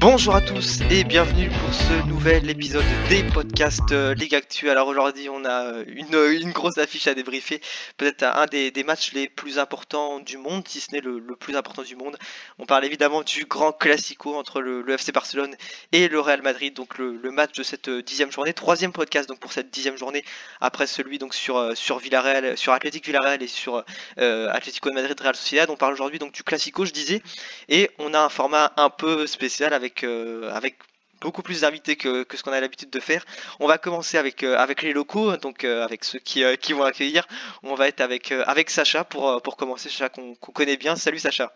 Bonjour à tous et bienvenue pour ce nouvel épisode des podcasts euh, Ligue Actu. Alors aujourd'hui on a euh, une, une grosse affiche à débriefer, peut-être un des, matchs les plus importants du monde, si ce n'est le, plus important du monde. On parle évidemment du grand classico entre le, FC Barcelone et le Real Madrid, donc le, match de cette euh, dixième journée, troisième podcast donc pour cette dixième journée après celui donc sur euh, sur Villarreal, sur Athletic Villarreal et sur euh, Atlético de Madrid Real Sociedad. On parle aujourd'hui donc du classico, je disais, et on a un format un peu spécial avec euh, avec beaucoup plus d'invités que, ce qu'on a l'habitude de faire. On va commencer avec euh, les locaux, donc euh, avec ceux qui, euh, qui vont accueillir. On va être avec Sacha pour commencer, Sacha qu'on connaît bien. Salut Sacha.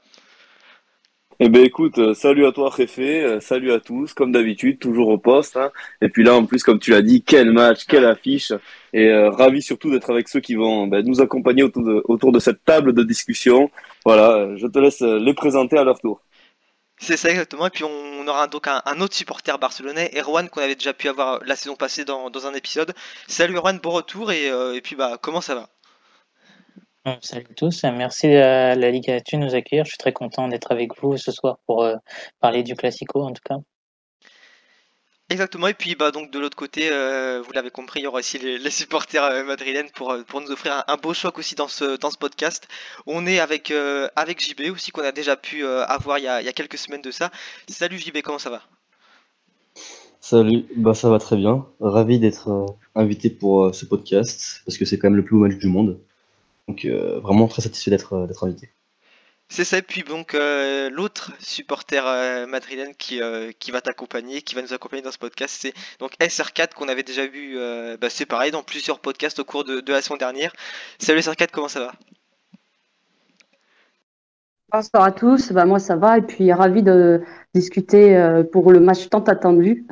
Eh ben écoute, salut à toi Réfé, salut à tous, comme d'habitude, toujours au poste. hein. Et puis là, en plus, comme tu l'as dit, quel match, quelle affiche. Et ravi surtout d'être avec ceux qui vont ben, nous accompagner autour de, cette table de discussion. Voilà, je te laisse les présenter à leur tour. C'est ça exactement. Et puis on aura donc un, autre supporter barcelonais, Erwan, qu'on avait déjà pu avoir la saison passée dans, un épisode. Salut Erwan, bon retour et, euh, puis bah comment ça va? Euh, Salut à tous, merci à la Ligue de nous accueillir. Je suis très content d'être avec vous ce soir pour euh, parler du Classico en tout cas. Exactement, et puis bah donc de l'autre côté, euh, vous l'avez compris, il y aura aussi les, supporters euh, madrilènes pour, euh, pour nous offrir un, beau choc aussi dans ce, dans ce podcast. On est avec, euh, avec JB aussi qu'on a déjà pu avoir il y, a, il y a quelques semaines de ça. Salut JB, comment ça va? Salut, bah ça va très bien. Ravi d'être invité pour ce podcast parce que c'est quand même le plus beau match du monde. Donc vraiment très satisfait d'être invité. C'est ça, et puis donc euh, l'autre supporter euh, madrilène qui, euh, qui va t'accompagner, qui va nous accompagner dans ce podcast, c'est donc SR4 qu'on avait déjà vu, bah, c'est pareil, dans plusieurs podcasts au cours de, la saison dernière. Salut SR4, comment ça va? Bonsoir à tous, bah, moi ça va et puis ravi de discuter pour le match tant attendu.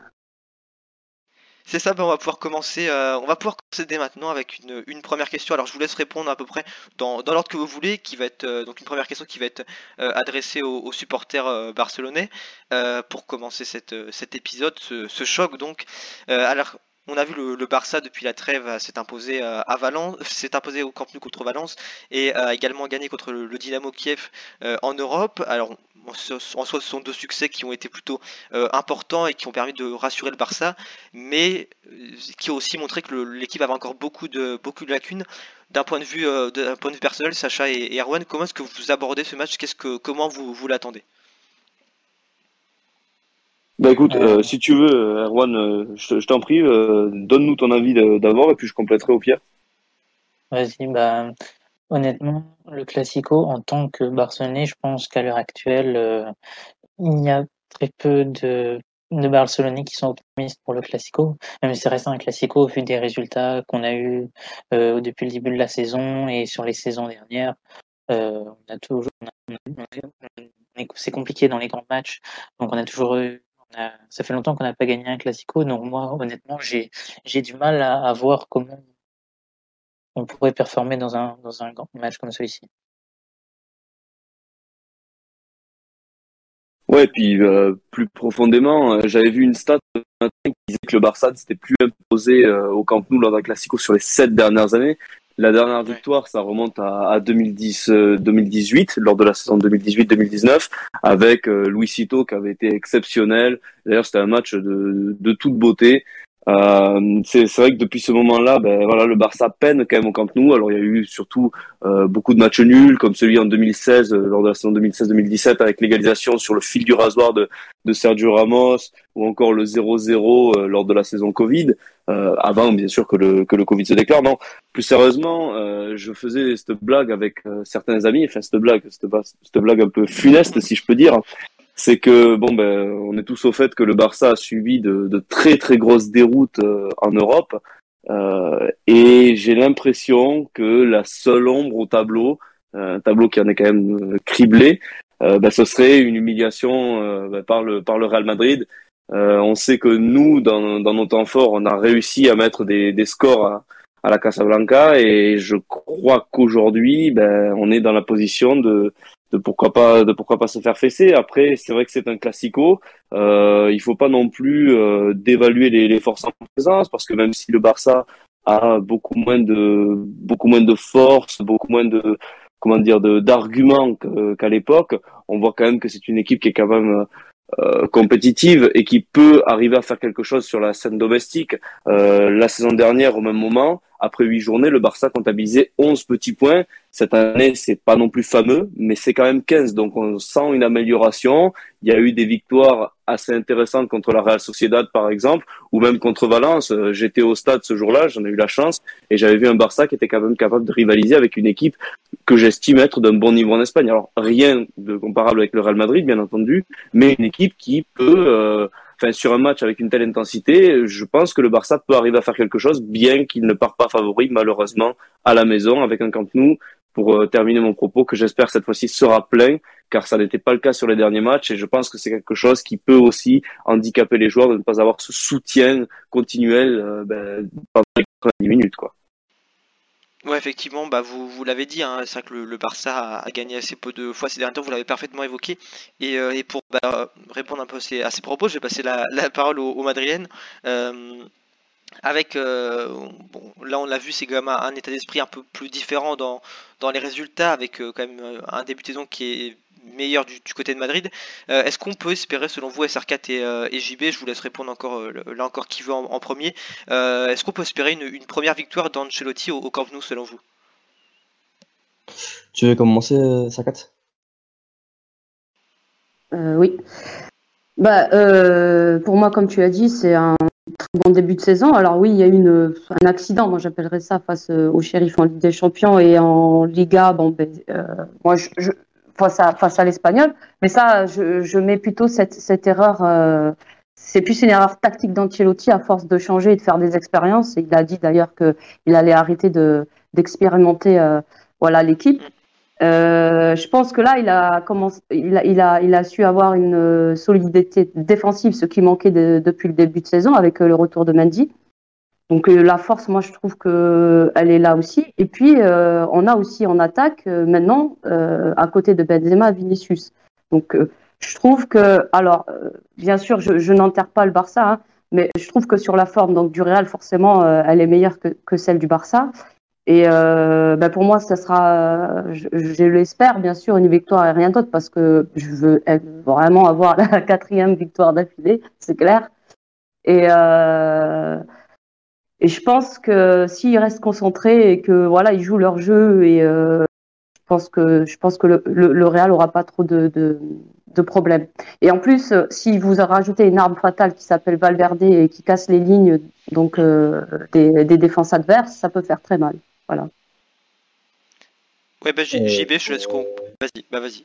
C'est ça, bah, on va pouvoir commencer. euh, on va pouvoir commencer maintenant avec une, première question. Alors je vous laisse répondre à peu près dans, l'ordre que vous voulez, qui va être euh, donc une première question qui va être euh, adressée aux, supporters barcelonais pour commencer cet épisode, ce, ce choc donc. On a vu le, Barça depuis la trêve euh, s'est imposé euh, à Valence, s'est imposé au Camp Nou contre Valence et a également gagné contre le, Dynamo Kiev euh, en Europe. Alors en soi, ce sont deux succès qui ont été plutôt euh, importants et qui ont permis de rassurer le Barça, mais euh, qui ont aussi montré que l'équipe avait encore beaucoup de beaucoup de lacunes. D'un point de vue euh, d'un point de vue personnel, Sacha et, et Erwan, comment est-ce que vous abordez ce match? Qu'est-ce que comment vous vous l'attendez? Bah écoute, Euh, si tu veux, euh, Erwan, euh, je te- je t'en prie, euh, donne-nous ton avis d'abord et puis je compléterai au pire. Vas-y, bah honnêtement, le Classico en tant que Barcelonais, je pense qu'à l'heure actuelle, euh, il y a très peu de, de Barcelonais qui sont optimistes pour le Classico, même si ça reste un Classico au vu des résultats qu'on a eu depuis le début de la saison et sur les saisons dernières. On a toujours, c'est compliqué dans les grands matchs, donc on a toujours eu, a- ça fait longtemps qu'on n'a pas gagné un Classico, donc moi honnêtement j'ai j'ai du mal à, voir comment on pourrait performer dans un dans un grand match comme celui-ci. Ouais, puis euh, plus profondément, euh, j'avais vu une stat qui disait que le Barça ne s'était plus imposé euh, au Camp Nou lors d'un Classico sur les sept dernières années. La dernière victoire, ça remonte à, à 2010, euh, 2018, lors de la saison 2018-2019, avec euh, Luisito qui avait été exceptionnel. D'ailleurs, c'était un match de, de toute beauté. Euh, c'est vrai que depuis ce moment-là, ben voilà, le Barça peine quand même au Camp Nou. Alors il y a eu surtout euh, beaucoup de matchs nuls, comme celui en 2016, euh, lors de la saison 2016-2017, avec l'égalisation sur le fil du rasoir de, de Sergio Ramos, ou encore le 0-0 euh, lors de la saison Covid, euh, avant bien sûr que le, que le Covid se déclare. Non, plus sérieusement, euh, je faisais cette blague avec certains amis, enfin cette blague, cette, cette blague un peu funeste si je peux dire. C'est que bon ben on est tous au fait que le Barça a subi de, de très très grosses déroutes euh, en Europe Euh, et j'ai l'impression que la seule ombre au tableau, un tableau qui en est quand même criblé, bah, ce serait une humiliation bah, par le par le Real Madrid. on sait que nous, dans, dans nos temps forts, on a réussi à mettre des, des scores à, à la Casablanca et je crois qu'aujourd'hui, ben, on est dans la position de de pourquoi pas de pourquoi pas se faire fesser. Après, c'est vrai que c'est un classico. Euh, il faut pas non plus euh, d'évaluer les, les, forces en présence parce que même si le Barça a beaucoup moins de beaucoup moins de force, beaucoup moins de comment dire de d'arguments qu'à l'époque, on voit quand même que c'est une équipe qui est quand même euh, compétitive et qui peut arriver à faire quelque chose sur la scène domestique. Euh, la saison dernière, au même moment, après huit journées, le Barça comptabilisait 11 petits points. Cette année, c'est pas non plus fameux, mais c'est quand même 15. Donc, on sent une amélioration. Il y a eu des victoires assez intéressantes contre la Real Sociedad, par exemple, ou même contre Valence. Euh, j'étais au stade ce jour-là, j'en ai eu la chance, et j'avais vu un Barça qui était quand même capable de rivaliser avec une équipe que j'estime être d'un bon niveau en Espagne. Alors, rien de comparable avec le Real Madrid, bien entendu, mais une équipe qui peut, euh, enfin, sur un match avec une telle intensité, je pense que le Barça peut arriver à faire quelque chose, bien qu'il ne part pas favori, malheureusement, à la maison, avec un Camp Nou, pour euh, terminer mon propos, que j'espère cette fois-ci sera plein, car ça n'était pas le cas sur les derniers matchs, et je pense que c'est quelque chose qui peut aussi handicaper les joueurs de ne pas avoir ce soutien continuel euh, ben, pendant les 90 minutes, quoi. Ouais, effectivement, bah vous, l'avez dit, hein, c'est vrai que le, Barça a, gagné assez peu de fois ces derniers temps, vous l'avez parfaitement évoqué. Et, euh, pour bah, répondre un peu à ces, propos, je vais passer la, parole au, au Madrienne. Euh, avec, euh, bon, là on l'a vu, c'est quand même un, état d'esprit un peu plus différent dans, dans les résultats, avec quand même un début de saison qui est meilleur du, côté de Madrid. Euh, est-ce qu'on peut espérer, selon vous, SR4 et, euh, JB, je vous laisse répondre encore euh, là encore qui veut en, premier, est-ce qu'on peut espérer une, première victoire d'Ancelotti au, au, Camp Nou, selon vous? Tu veux commencer, SR4 Oui. Bah, pour moi, comme tu as dit, c'est un très bon début de saison. Alors oui, il y a eu un accident, moi j'appellerais ça, face au shérif en Ligue des Champions et en Liga. Bon, ben, moi, je face à, l'espagnol. Mais ça, je, je, mets plutôt cette, cette erreur. Euh, c'est plus une erreur tactique d'Ancelotti à force de changer et de faire des expériences. Il a dit d'ailleurs qu'il allait arrêter de, d'expérimenter euh, voilà l'équipe. Euh, je pense que là, il a, commencé, il, a, il, a, il a su avoir une solidité défensive, ce qui manquait depuis le début de saison avec le retour de Mendy. Donc euh, la force, moi, je trouve que elle est là aussi. Et puis euh, on a aussi en attaque euh, maintenant à côté de Benzema Vinicius. Donc je trouve que, alors bien sûr, je, n'enterre pas le Barça, hein, mais je trouve que sur la forme donc du Real, forcément, elle est meilleure que, celle du Barça. Et ben, pour moi, ça sera, je, l'espère, bien sûr, une victoire et rien d'autre, parce que je veux vraiment avoir la quatrième victoire d'affilée, c'est clair. Et et je pense que s'ils restent concentrés et que voilà, ils jouent leur jeu et euh, je pense que je pense que le, le, Real aura pas trop de, de, de problèmes. Et en plus, euh, si vous rajoutez une arme fatale qui s'appelle Valverde et qui casse les lignes donc euh, des, des, défenses adverses, ça peut faire très mal. Voilà. Ouais, bah, JB, je laisse qu'on. Vas-y, bah vas-y.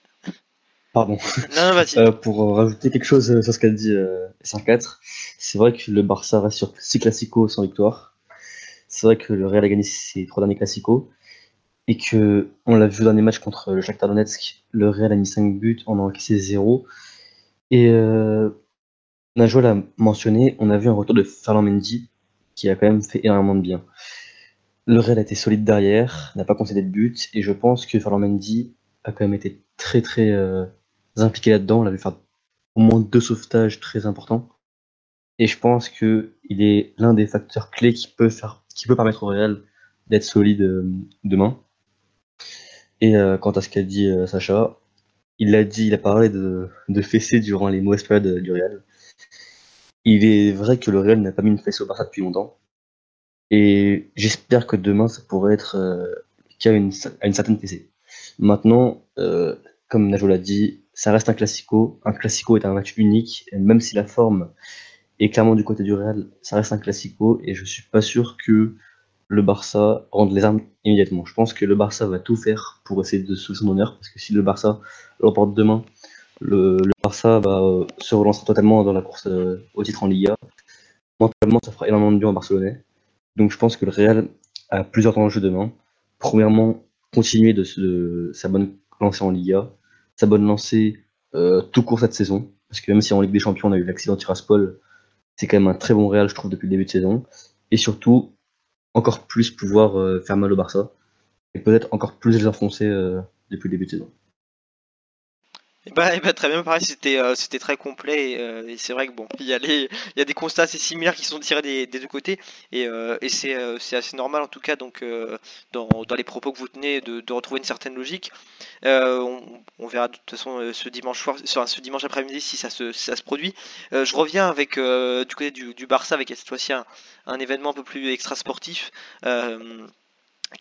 Pardon. Non, vas-y. pour rajouter quelque chose sur ce qu'a dit euh, 4 c'est vrai que le Barça reste sur 6 classicos sans victoire. C'est vrai que le Real a gagné ses trois derniers classicos et que on l'a vu dans les matchs contre le Shakhtar Donetsk, le Real a mis 5 buts, on a encaissé 0. Et euh, Najwa l'a mentionné, on a vu un retour de Ferland Mendy qui a quand même fait énormément de bien. Le Real a été solide derrière, n'a pas concédé de but, et je pense que Ferland Mendy a quand même été très très euh, impliqué là-dedans. On l'a vu faire au moins deux sauvetages très importants. Et je pense que il est l'un des facteurs clés qui peut faire qui peut permettre au Real d'être solide euh, demain. Et euh, quant à ce qu'a dit euh, Sacha, il a dit, il a parlé de, de fessées durant les mauvaises périodes du Real. Il est vrai que le Real n'a pas mis une fessée au Barça depuis longtemps. Et j'espère que demain, ça pourrait être qu'il y a une, une certaine fessée. Maintenant, comme Najo l'a dit, ça reste un classico. Un classico est un match unique, même si la forme et clairement, du côté du Real, ça reste un classico et je suis pas sûr que le Barça rende les armes immédiatement. Je pense que le Barça va tout faire pour essayer de sauver son honneur parce que si le Barça l'emporte demain, le, Barça va euh, se relancer totalement dans la course euh, au titre en Liga. Mentalement, ça fera énormément de bien en Barcelonais. Donc je pense que le Real a plusieurs enjeux demain. Premièrement, continuer de, de sa bonne lancée en Liga, sa bonne lancée euh, tout court cette saison. Parce que même si en Ligue des Champions on a eu l'accident de Tiraspol, c'est quand même un très bon Real, je trouve, depuis le début de saison. Et surtout, encore plus pouvoir euh, faire mal au Barça. Et peut-être encore plus les enfoncer euh, depuis le début de saison. Bah, très bien, pareil, c'était euh, c'était très complet et, euh, et c'est vrai que bon, il y a des constats assez similaires qui sont tirés des, deux côtés et, euh, c'est c'est assez normal en tout cas donc dans, dans les propos que vous tenez de, retrouver une certaine logique. On, verra de toute façon ce dimanche soir, ce dimanche après-midi si ça se ça se produit. Je reviens avec du côté du, Barça avec cette fois-ci un, événement un peu plus extra sportif.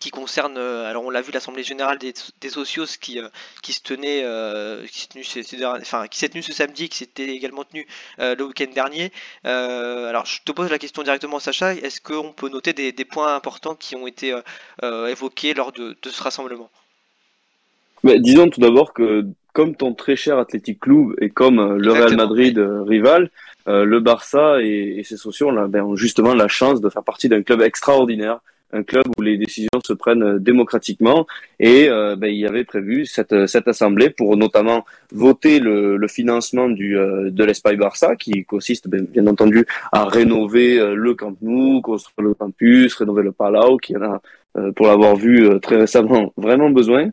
Qui concerne, euh, alors on l'a vu, l'Assemblée Générale des, des Socios qui, euh, qui se tenait, euh, qui s'est tenue enfin, ce samedi, qui s'était également tenue euh, le week-end dernier. Alors je te pose la question directement Sacha, est-ce qu'on peut noter des, des points importants qui ont été évoqués lors de, de ce rassemblement? Mais disons tout d'abord que comme ton très cher Athletic Club et comme le Real Madrid euh, rival, euh, le Barça et, et ses socios ont, ben, ont justement la chance de faire partie d'un club extraordinaire, un club où les décisions se prennent euh, démocratiquement et euh, ben, il y avait prévu cette, cette assemblée pour notamment voter le, le financement du, euh, de l'Espagne Barça qui consiste ben, bien entendu à rénover euh, le Camp Nou, construire le campus, rénover le Palau qui en a euh, pour l'avoir vu euh, très récemment vraiment besoin.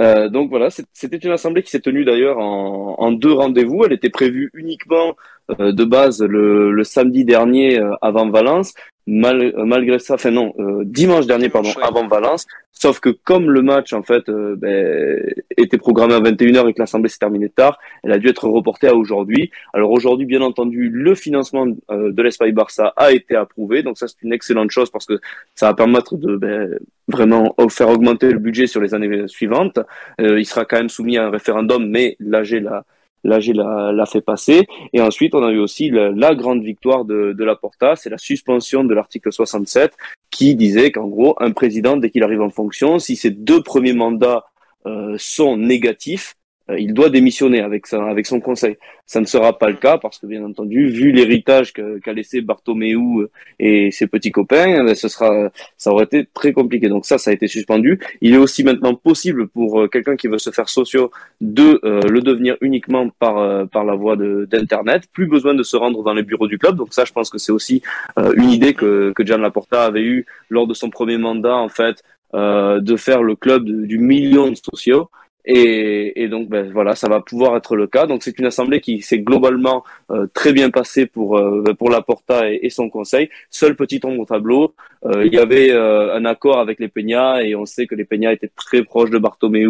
Euh, donc voilà, c'était une assemblée qui s'est tenue d'ailleurs en, en deux rendez-vous. Elle était prévue uniquement euh, de base le, le samedi dernier euh, avant Valence. Mal, euh, malgré ça, enfin non, euh, dimanche dernier pardon, ouais. avant Valence. Sauf que comme le match en fait euh, ben, était programmé à 21h et que l'assemblée s'est terminée tard, elle a dû être reportée à aujourd'hui. Alors aujourd'hui, bien entendu, le financement euh, de l'Espagne Barça a été approuvé. Donc ça, c'est une excellente chose parce que ça va permettre de ben, vraiment faire augmenter le budget sur les années suivantes. Euh, il sera quand même soumis à un référendum, mais l'AG l'a l'AG l'a l'a fait passer. Et ensuite, on a eu aussi la, grande victoire de, de la Porta, c'est la suspension de l'article 67 qui disait qu'en gros, un président, dès qu'il arrive en fonction, si ses deux premiers mandats euh, sont négatifs, il doit démissionner avec, sa, avec son conseil. Ça ne sera pas le cas parce que, bien entendu, vu l'héritage qu'a laissé Bartomeu et ses petits copains, eh ben, ce sera, ça aurait été très compliqué. Donc ça, ça a été suspendu. Il est aussi maintenant possible pour euh, quelqu'un qui veut se faire socio de euh, le devenir uniquement par euh, par la voie d'internet. Plus besoin de se rendre dans les bureaux du club. Donc ça, je pense que c'est aussi euh, une idée que que Gian Laporta avait eue lors de son premier mandat en fait euh, de faire le club du million de sociaux. Et, et donc ben, voilà, ça va pouvoir être le cas. Donc c'est une assemblée qui s'est globalement euh, très bien passée pour euh, pour Laporta et, et son conseil. Seul petit ombre au tableau, euh, il y avait euh, un accord avec les Peña et on sait que les Peña étaient très proches de Bartomeu,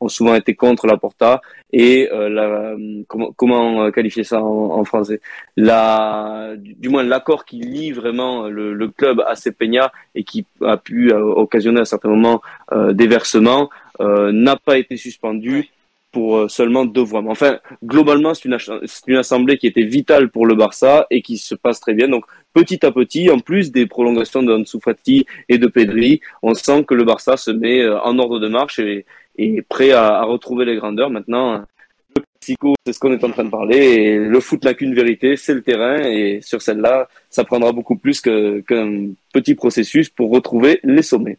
ont souvent été contre Laporta et euh, la, comment, comment qualifier ça en, en français? La, du, moins l'accord qui lie vraiment le, le club à ces Peña et qui a pu euh, occasionner à certains moments euh, des versements euh, n'a pas été suspendu pour euh, seulement deux voix. Mais enfin, globalement, c'est une, une assemblée qui était vitale pour le Barça et qui se passe très bien. Donc, petit à petit, en plus des prolongations de Ansu Fati et de Pedri, on sent que le Barça se met euh, en ordre de marche et est prêt à, à retrouver les grandeurs. Maintenant, le Classico, c'est ce qu'on est en train de parler. Et le foot n'a qu'une vérité, c'est le terrain. Et sur celle-là, ça prendra beaucoup plus qu'un petit processus pour retrouver les sommets.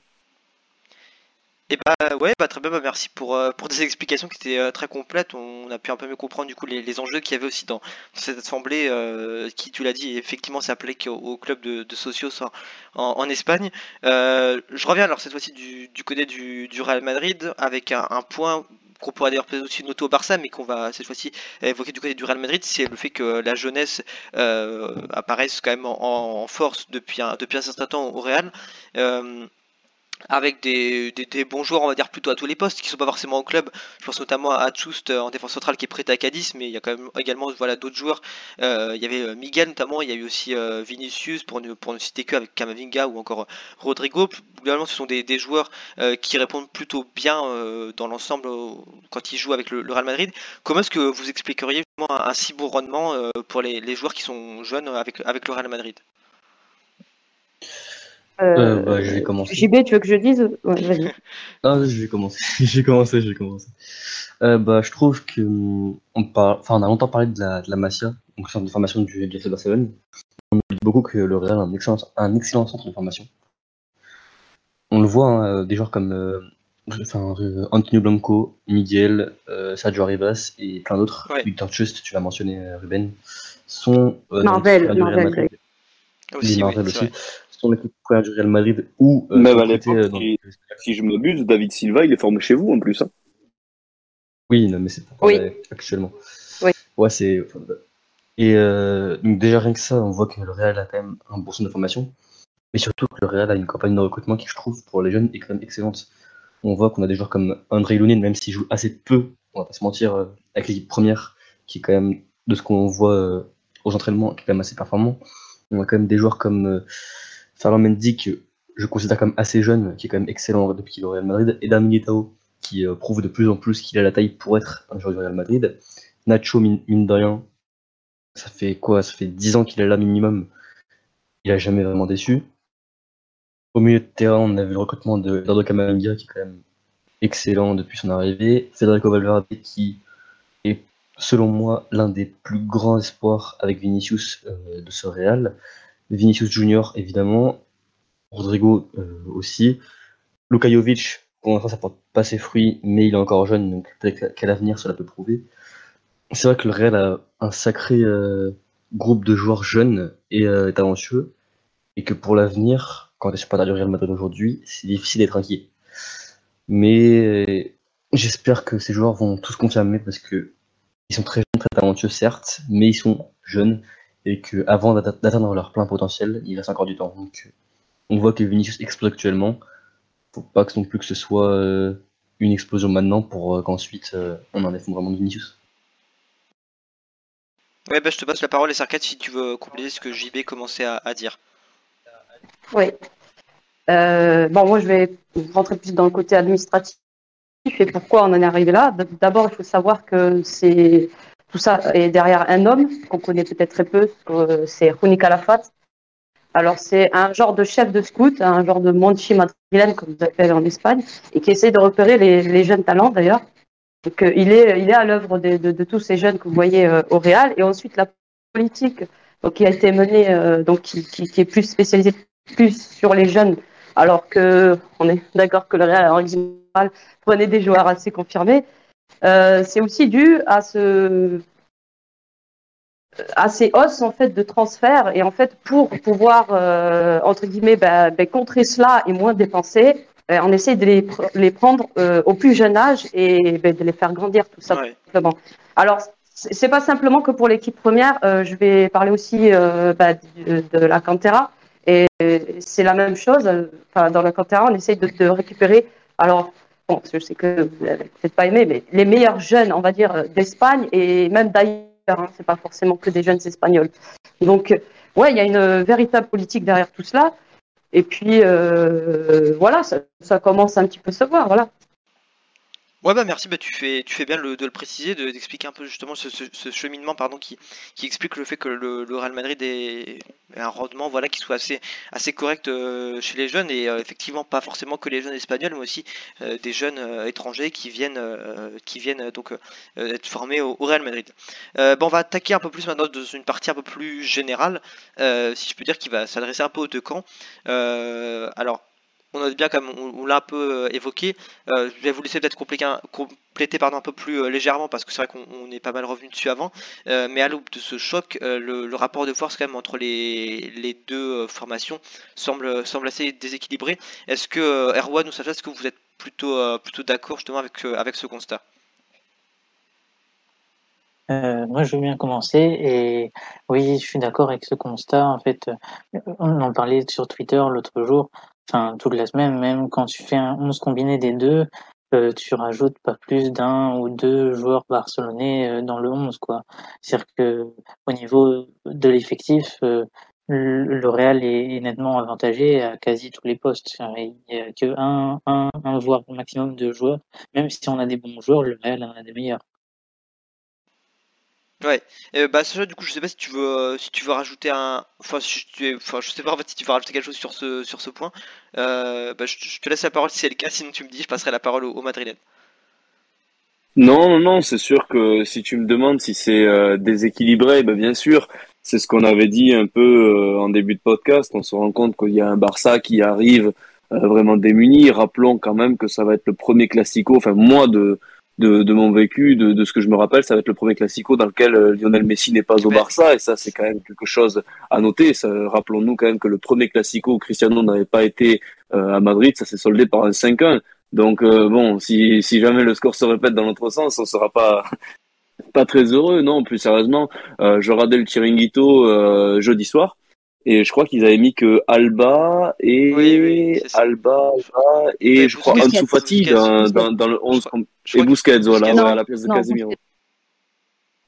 Et bah ouais, bah très bien, bah merci pour, euh, pour des explications qui étaient euh, très complètes. On a pu un peu mieux comprendre du coup les, enjeux qu'il y avait aussi dans, cette assemblée euh, qui, tu l'as dit, effectivement s'applique au, club de, Socios en, Espagne. Je reviens alors cette fois-ci du, côté du, Real Madrid avec un, point qu'on pourrait d'ailleurs peut-être aussi noter au Barça, mais qu'on va cette fois-ci évoquer du côté du Real Madrid, c'est le fait que la jeunesse apparaisse quand même en, force depuis un, depuis un certain temps au Real. Avec des, bons joueurs, on va dire plutôt à tous les postes, qui sont pas forcément au club. Je pense notamment à Chust en défense centrale qui est prêt à Cadiz, mais il y a quand même également voilà d'autres joueurs. Euh, il y avait Miguel notamment, il y a eu aussi euh, Vinicius pour ne, pour ne citer que avec Camavinga ou encore Rodrigo. Globalement, ce sont des, joueurs euh, qui répondent plutôt bien euh, dans l'ensemble quand ils jouent avec le, Real Madrid. Comment est-ce que vous expliqueriez un, si bon rendement euh, pour les, joueurs qui sont jeunes avec le Real Madrid? Euh, euh, bah, je vais commencer. JB, tu veux que je dise ouais, Vas-y. ah, je vais commencer. commencer, je vais commencer. Euh, bah, je trouve que on parle, enfin, on a longtemps parlé de la, de la Masia, donc centre de formation du, du FC Barcelone. On eu beaucoup que le Real a un excellent, un excellent centre de formation. On le voit, hein, des joueurs comme euh, enfin, euh, Antonio Blanco, Miguel, euh, Sergio Arribas et plein d'autres. Ouais. Victor Just, tu l'as mentionné, euh, Ruben, sont euh, Marvel, Marvel. Aussi, Marvel aussi. Vrai. Sont l'équipe première du Real Madrid ou euh, Même à l'époque, euh, dans- si, si je m'abuse, David Silva, il est formé chez vous en plus. hein. Oui, non, mais c'est pas Oui. actuellement. Oui. Ouais, c'est. Et euh, donc déjà rien que ça, on voit que le Real a quand même un bon centre de formation, mais surtout que le Real a une campagne de recrutement qui, je trouve, pour les jeunes, est quand même excellente. On voit qu'on a des joueurs comme André Lunin, même s'il joue assez peu, on va pas se mentir, euh, avec l'équipe première, qui est quand même, de ce qu'on voit euh, aux entraînements, qui est quand même assez performant. On a quand même des joueurs comme euh, Ferland Mendy, que je considère comme assez jeune, qui est quand même excellent depuis qu'il est au Real Madrid, et Darmin Militao, qui euh, prouve de plus en plus qu'il a la taille pour être un joueur du Real Madrid. Nacho, mine de rien, ça fait quoi? Ça fait 10 ans qu'il est là minimum. Il a jamais vraiment déçu. Au milieu de terrain, on a vu le recrutement de Eduardo Camavinga qui est quand même excellent depuis son arrivée. Federico Valverde qui est, selon moi, l'un des plus grands espoirs avec Vinicius euh, de ce Real. Vinicius Junior, évidemment. Rodrigo euh, aussi. Luka Jovic, pour l'instant, ça porte pas ses fruits, mais il est encore jeune, donc peut-être qu'à l'avenir, cela peut prouver. C'est vrai que le Real a un sacré euh, groupe de joueurs jeunes et euh, talentueux, et que pour l'avenir, quand tu es supporter du Real Madrid aujourd'hui, c'est difficile d'être inquiet. Mais euh, j'espère que ces joueurs vont tous confirmer parce que ils sont très jeunes, très talentueux, certes, mais ils sont jeunes et que avant d'atte- d'atteindre leur plein potentiel, il reste encore du temps. Donc, on voit que Vinicius explose actuellement. Faut pas que non plus que ce soit euh, une explosion maintenant pour euh, qu'ensuite euh, on en effondrement de Vinicius. Ouais, bah, je te passe la parole, et Sarkat, si tu veux compléter ce que JB commençait à, à dire. Oui. Euh, bon, moi, je vais rentrer plus dans le côté administratif et pourquoi on en est arrivé là. D'abord, il faut savoir que c'est tout ça est derrière un homme qu'on connaît peut-être très peu, euh, c'est Juni Calafat. Alors, c'est un genre de chef de scout, un genre de Monchi madrilène, comme vous appelez en Espagne, et qui essaie de repérer les, jeunes talents d'ailleurs. Donc, euh, il est, il est à l'œuvre de, de- de tous ces jeunes que vous voyez euh, au Real. Et ensuite, la politique donc, qui a été menée, donc qui, qui, qui est plus spécialisée plus sur les jeunes, alors que on est d'accord que le Real en règle générale prenait des joueurs assez confirmés. Euh, c'est aussi dû à ce à ces hausses en fait de transfert et en fait pour pouvoir euh, entre guillemets bah, bah, contrer cela et moins dépenser, euh, on essaie de les, pr- les prendre euh, au plus jeune âge et bah, de les faire grandir tout ça Ouais. simplement. Alors, c'est pas simplement que pour l'équipe première. je vais parler aussi bah, de, de la Cantera. Et c'est la même chose. Enfin, dans la Cantera, on essaye de, de récupérer. Alors, bon, je sais que vous n'avez peut-être pas aimé, mais les meilleurs jeunes, on va dire, euh, d'Espagne et même d'ailleurs. Hein, c'est pas forcément que des jeunes espagnols. Donc, euh, ouais, il y a une euh, véritable politique derrière tout cela. Et puis, voilà, ça, ça commence un petit peu à se voir. Voilà. Ouais bah merci, bah tu fais, tu fais bien le- de le préciser, de- d'expliquer un peu justement ce, ce- cheminement pardon qui, qui explique le fait que le, Real Madrid ait un rendement voilà qui soit assez, assez correct euh, chez les jeunes et euh, effectivement pas forcément que les jeunes espagnols mais aussi euh, des jeunes étrangers qui viennent, euh, qui viennent donc être formés au, Real Madrid. Euh, bah, on va attaquer un peu plus maintenant dans une partie un peu plus générale, euh, si je peux dire, qui va s'adresser un peu aux deux camps. Alors on a bien comme on, l'a un peu euh, évoqué. Euh, je vais vous laisser peut-être compléter, un- peu plus euh, légèrement parce que c'est vrai qu'on on est pas mal revenu dessus avant. Mais à l'aube de ce choc, le, rapport de force quand même entre les, deux formations semble, assez déséquilibré. Est-ce que Erwan ou Sacha, est-ce que vous êtes plutôt, d'accord justement avec, ce constat? Moi, je veux bien commencer. Et oui, je suis d'accord avec ce constat. En fait, on en parlait sur Twitter l'autre jour, enfin toute la semaine, même quand tu fais un 11 combiné des deux, euh, tu rajoutes pas plus d'un ou deux joueurs barcelonais euh, dans le 11, quoi. C'est-à-dire que au niveau de l'effectif, euh, le Real est, est nettement avantagé à quasi tous les postes. Il n'y a que un, un, un voire maximum de joueurs. Même si on a des bons joueurs, le Real en a des meilleurs. Ouais, euh, bah Sacha, du coup, je sais pas si tu veux, euh, si tu veux rajouter un, enfin, si tu enfin, je sais pas en fait si tu veux rajouter quelque chose sur ce, sur ce point. Euh, bah, je, te laisse la parole si c'est le cas, sinon tu me dis, je passerai la parole au, au Madrilène. Non, non, non, c'est sûr que si tu me demandes si c'est euh, déséquilibré, ben bien sûr, c'est ce qu'on avait dit un peu en début de podcast. On se rend compte qu'il y a un Barça qui arrive vraiment démuni. Rappelons quand même que ça va être le premier classico. Enfin, moi de de, de mon vécu, de, de, ce que je me rappelle, ça va être le premier classico dans lequel Lionel Messi n'est pas au Barça, et ça c'est quand même quelque chose à noter. Rappelons-nous quand même que le premier classico où Cristiano n'avait pas été à Madrid, ça s'est soldé par un 5-1. Donc bon, si, si jamais le score se répète dans l'autre sens, on sera pas pas très heureux, non. Plus sérieusement, euh, je regardais le Chiringuito euh, jeudi soir et je crois qu'ils avaient mis que Alba et Oui, Alba, Alba et je crois Busquets. Ansu Fati dans, dans, dans le 11 Je et Busquets, voilà, ouais, à la place de non, Casemiro.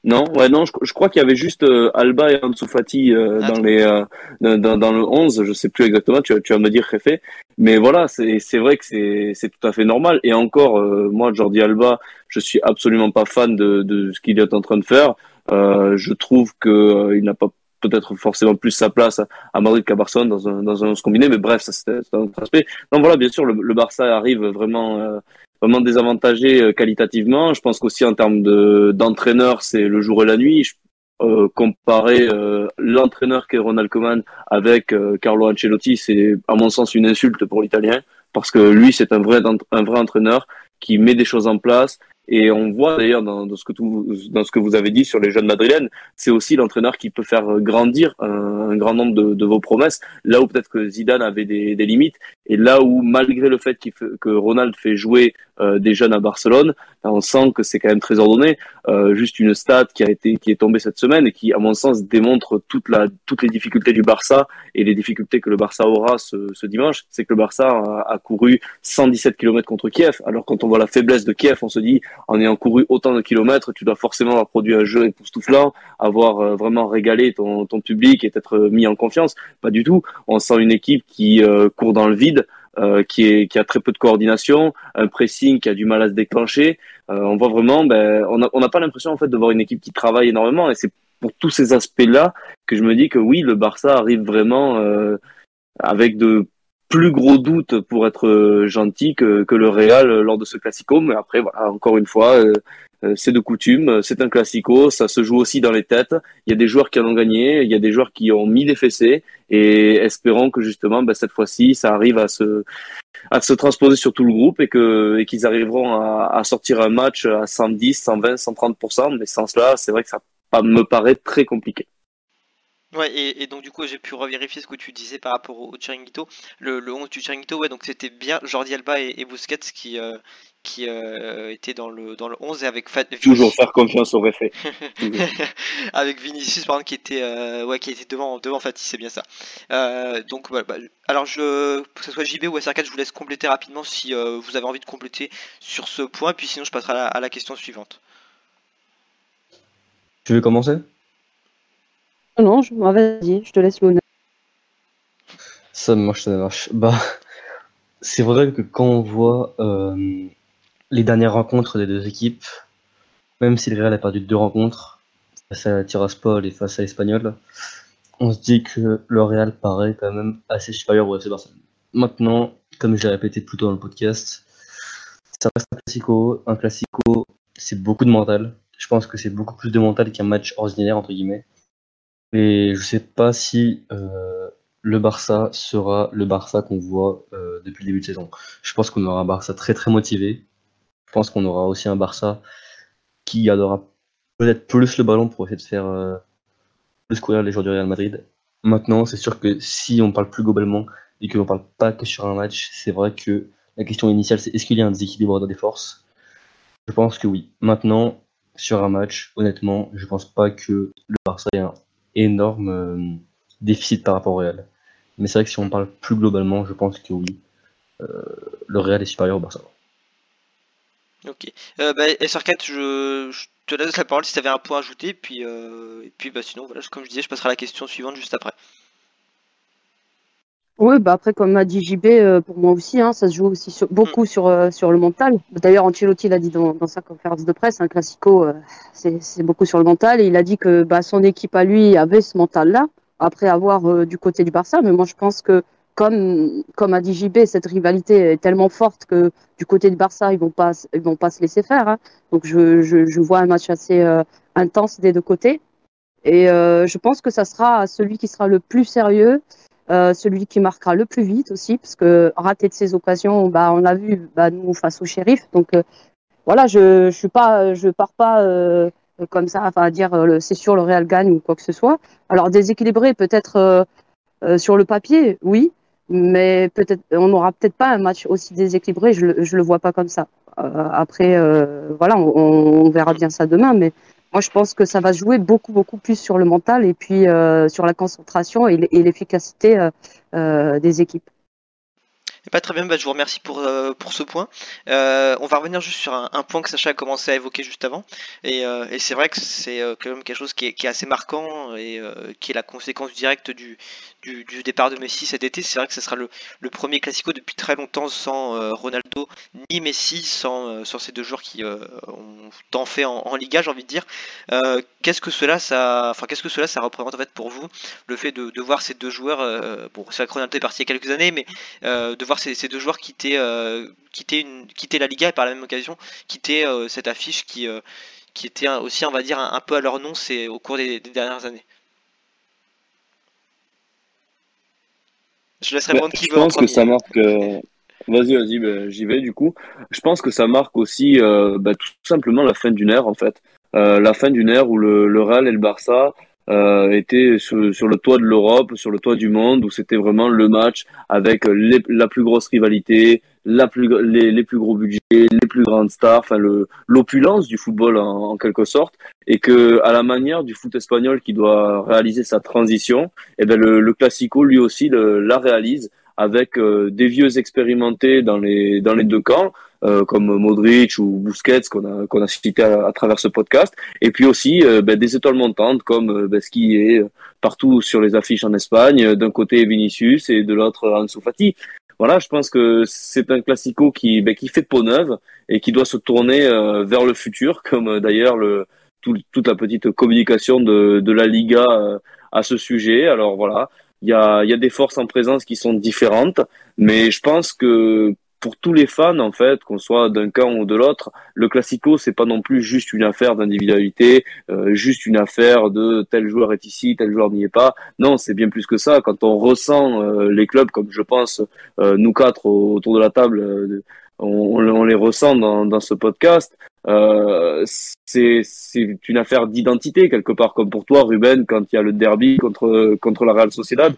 Non, ouais, non, je, je crois qu'il y avait juste euh, Alba et Ansu Fati euh, Attends. dans les euh, dans, dans, le 11, je sais plus exactement, tu, vas- tu vas me dire Réfé, mais voilà, c'est c'est vrai que c'est c'est tout à fait normal et encore euh, moi Jordi Alba, je suis absolument pas fan de de ce qu'il est en train de faire. Euh, je trouve que euh, il n'a pas peut-être forcément plus sa place à, Madrid qu'à Barcelone dans un dans un 11 combiné, mais bref, ça c'est c'est un autre aspect. Non, voilà, bien sûr, le, Barça arrive vraiment euh, vraiment désavantagé euh, qualitativement. Je pense qu'aussi en termes de d'entraîneur, c'est le jour et la nuit. Je- euh, comparer euh, l'entraîneur qu'est Ronald Koeman avec Carlo Ancelotti, c'est à mon sens une insulte pour l'Italien parce que lui c'est un vrai un vrai entraîneur qui met des choses en place et on voit d'ailleurs dans, dans ce que dans ce que vous avez dit sur les jeunes madrilènes, c'est aussi l'entraîneur qui peut faire grandir un, grand nombre de, de vos promesses. Là où peut-être que Zidane avait des, des limites et là où malgré le fait qu'il fait- que Ronald fait jouer euh, des jeunes à Barcelone, ben, on sent que c'est quand même très ordonné. Euh, juste une stat qui a été qui est tombée cette semaine et qui, à mon sens, démontre toute la toutes les difficultés du Barça et les difficultés que le Barça aura ce, ce dimanche, c'est que le Barça a, a couru 117 km contre Kiev. Alors quand on voit la faiblesse de Kiev, on se dit en ayant couru autant de kilomètres, tu dois forcément avoir produit un jeu époustouflant, avoir euh, vraiment régalé ton, ton public et être mis en confiance. Pas du tout. On sent une équipe qui euh, court dans le vide, euh, qui, est, qui a très peu de coordination, un pressing qui a du mal à se déclencher. Euh, on voit vraiment, ben, on n'a on pas l'impression en fait de voir une équipe qui travaille énormément. Et c'est pour tous ces aspects-là que je me dis que oui, le Barça arrive vraiment euh, avec de plus gros doutes pour être euh, gentil que, que le Real lors de ce classico. Mais après, voilà, encore une fois, euh, c'est de coutume, euh, c'est un classico, ça se joue aussi dans les têtes. Il y a des joueurs qui en ont gagné, il y a des joueurs qui ont mis des fessées, et espérons que justement, ben, cette fois-ci, ça arrive à se transposer sur tout le groupe et que qu'ils arriveront à, sortir un match à 110, 120, 130 Mais sans cela, c'est vrai que ça me paraît très compliqué. Ouais, et, et donc du coup j'ai pu revérifier ce que tu disais par rapport au, au Chiringuito. Le, le 11 du Chiringuito, ouais, donc c'était bien Jordi Alba et, et Busquets qui, euh, qui euh, étaient dans le, dans le 11 et avec Fat, Toujours faire confiance au réfé. Toujours. avec Vinicius pardon, qui était euh, ouais qui était devant devant Fati c'est bien ça Euh, donc voilà bah, alors je que ce soit JB ou SR4 je vous laisse compléter rapidement si euh, vous avez envie de compléter sur ce point puis sinon je passerai à la, à la question suivante Tu veux commencer? Non, je... ah, vas-y, je te laisse l'honneur. Ça marche, ça marche. Bah, c'est vrai que quand on voit euh, les dernières rencontres des deux équipes, même si le Real a perdu deux rencontres, face à Tiraspol et face à Espanyol, on se dit que le Real paraît quand même assez supérieur au FC Barcelone. Maintenant, comme je l'ai répété plus tôt dans le podcast, ça reste un classico. Un classico, c'est beaucoup de mental. Je pense que c'est beaucoup plus de mental qu'un match ordinaire, entre guillemets. Et je sais pas si euh, le Barça sera le Barça qu'on voit euh, depuis le début de saison. Je pense qu'on aura un Barça très très motivé. Pense qu'on aura aussi un Barça qui adora peut-être plus le ballon pour essayer de faire euh, plus courir les joueurs du Real Madrid. Maintenant, c'est sûr que si on parle plus globalement et que l'on parle pas que sur un match, c'est vrai que la question initiale c'est est-ce qu'il y a un déséquilibre dans des forces? Je pense que oui. Maintenant, sur un match, honnêtement, je pense pas que le Barça ait un énorme euh, déficit par rapport au Real. Mais c'est vrai que si on parle plus globalement, je pense que oui, euh, le Real est supérieur au Barça. Ok euh, bah, SR4 je, je te laisse la parole si tu avais un point à ajouter puis euh, et puis bah sinon voilà comme je disais je passerai à la question suivante juste après Oui, bah après, comme m'a dit JB, euh, pour moi aussi, hein, ça se joue aussi sur- beaucoup sur, euh, sur le mental. D'ailleurs, Ancelotti l'a dit dans, dans sa conférence de presse, un classico, euh, c'est beaucoup sur le mental. Et il a dit que bah, son équipe à lui avait ce mental-là, après avoir du côté du Barça. Mais moi, je pense que, comme, comme a dit JB, cette rivalité est tellement forte que du côté du Barça, ils vont pas, vont pas se laisser faire. hein. Donc, je, je, je vois un match assez euh, intense des deux côtés. Et je pense que ça sera celui qui sera le plus sérieux, celui qui marquera le plus vite aussi, parce que rater de ces occasions, bah, on l'a vu bah, nous face au shérif. Donc voilà, je je suis pas, je pars pas comme ça, enfin dire c'est sûr le Real gagne ou quoi que ce soit. Alors déséquilibré peut-être sur le papier, oui, mais peut-être on n'aura peut-être pas un match aussi déséquilibré. Je le, je le vois pas comme ça. Euh, après, euh, voilà, on, verra bien ça demain, mais moi je pense que ça va jouer beaucoup beaucoup plus sur le mental et puis euh, sur la concentration et l'efficacité des équipes. Pas très bien, bah, je vous remercie pour, pour ce point. On va revenir juste sur un, point que Sacha a commencé à évoquer juste avant. Et, c'est vrai que c'est quand même quelque chose qui est assez marquant et qui est la conséquence directe du, du, départ de Messi cet été. C'est vrai que ce sera le, premier classico depuis très longtemps sans Ronaldo ni Messi, sans, sans ces deux joueurs qui ont tant fait en, Liga, j'ai envie de dire. qu'est-ce que cela enfin qu'est-ce que cela ça représente en fait pour vous, le fait de, voir ces deux joueurs. bon, c'est vrai que Ronaldo est parti il y a quelques années, mais de voir ces, deux joueurs quitter, euh, quitter, la Liga et par la même occasion quitter euh, cette affiche qui, euh, qui était aussi, on va dire, un, peu à leur nom c'est au cours des, dernières années? Je laisserai répondre qui veut. Je pense que ça marque. Vas-y, vas-y, ben, j'y vais du coup. Je pense que ça marque aussi bah, tout simplement la fin d'une ère en fait. la fin d'une ère où le, le Real et le Barça euh, était sur, sur, le toit de l'Europe, sur le toit du monde, où c'était vraiment le match avec les, la plus grosse rivalité, la plus, les, plus gros budgets, les plus grandes stars, enfin l'opulence du football en, en, quelque sorte, et que à la manière du foot espagnol qui doit réaliser sa transition, et eh ben le, le Classico lui aussi le, la réalise avec euh, des vieux expérimentés dans les dans les deux camps, euh, comme Modric ou Busquets qu'on a qu'on a cité à, travers ce podcast, et puis aussi euh, ben, des étoiles montantes comme ben, ce qui est partout sur les affiches en Espagne, d'un côté Vinicius et de l'autre Ansu Fati. Voilà, je pense que c'est un classico qui ben, qui fait peau neuve et qui doit se tourner vers le futur, comme d'ailleurs le toute la petite communication de, de la Liga à ce sujet. Alors voilà, il y a, y a des forces en présence qui sont différentes, mais je pense que pour tous les fans, en fait, qu'on soit d'un camp ou de l'autre, le classico, c'est pas non plus juste une affaire d'individualité, euh, juste une affaire de tel joueur est ici, tel joueur n'y est pas. Non, c'est bien plus que ça. Quand on ressent euh, les clubs, comme je pense euh, nous quatre autour de la table, on, on, les ressent dans, dans ce podcast. Euh, c'est une affaire d'identité quelque part, comme pour toi, Ruben, quand il y a le derby contre contre la Real Sociedad.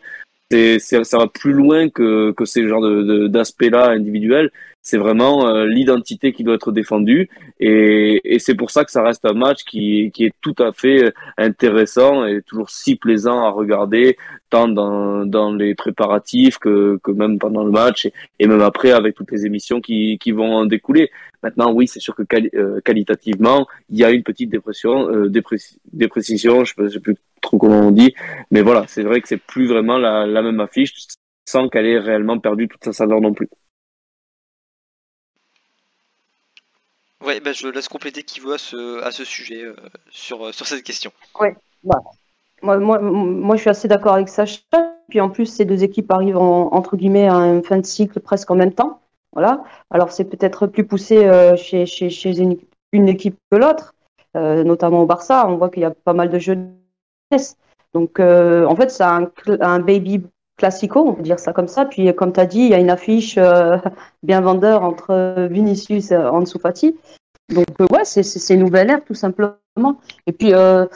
C'est ça va plus loin que que ces genres de d'aspects-là individuels c'est vraiment euh, l'identité qui doit être défendue et, et c'est pour ça que ça reste un match qui, qui est tout à fait intéressant et toujours si plaisant à regarder tant dans, dans les préparatifs que, que même pendant le match et, même après avec toutes les émissions qui, qui vont en découler. Maintenant, oui, c'est sûr que euh, qualitativement, il y a une petite dépression, euh, déprécision, je sais plus trop comment on dit, mais voilà, c'est vrai que c'est plus vraiment la, la même affiche sans qu'elle ait réellement perdu toute sa saveur non plus. Ouais, bah, je laisse compléter qui veut à ce, à ce sujet, euh, sur, euh, sur cette question. Ouais, bah, moi, moi, moi, je suis assez d'accord avec Sacha. Puis en plus, ces deux équipes arrivent en, entre guillemets à une fin de cycle presque en même temps. Voilà. Alors c'est peut-être plus poussé euh, chez, chez, chez une, une, équipe que l'autre, notamment au Barça. On voit qu'il y a pas mal de jeunesse. Donc en fait, c'est un, un baby classico, on peut dire ça comme ça. Puis, comme tu as dit, il y a une affiche euh, bien vendeur entre Vinicius et Ansu Fati. Donc, euh, ouais, c'est une nouvelle ère, tout simplement. Et puis, euh,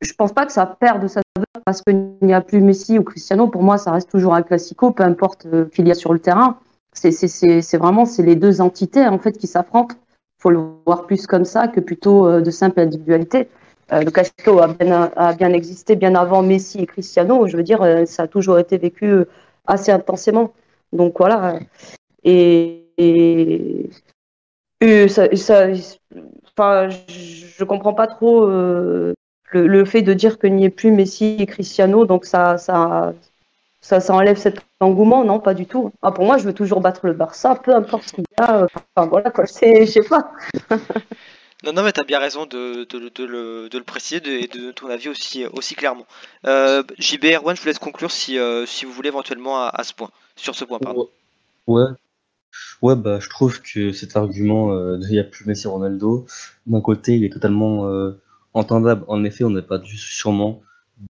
je pense pas que ça perde sa saveur parce qu'il n'y a plus Messi ou Cristiano. Pour moi, ça reste toujours un classico, peu importe euh, qu'il y a sur le terrain. C'est vraiment les deux entités en fait qui s'affrontent. Il faut le voir plus comme ça que plutôt de simple individualité. Euh, le Classico a bien, existé bien avant Messi et Cristiano. Je veux dire, euh, ça a toujours été vécu euh, assez intensément. Donc voilà. Et, ça, enfin, je comprends pas trop le, fait de dire qu'il n'y ait plus Messi et Cristiano. Donc ça, ça, ça, ça, enlève cet engouement, non, pas du tout. Ah, pour moi, je veux toujours battre le Barça, peu importe ce qu'il y a. Enfin voilà, quoi. Je sais pas. Non, non, mais t'as bien raison de, de, de, le, de préciser et de, ton avis aussi, clairement. Euh, JB, Erwan, je vous laisse conclure si, euh, si vous voulez éventuellement à, ce point, sur ce point, pardon. Ouais. Ouais, bah, je trouve que cet argument euh, il n'y a plus Messi Ronaldo, d'un côté, il est totalement euh, entendable. En effet, on n'a pas dû sûrement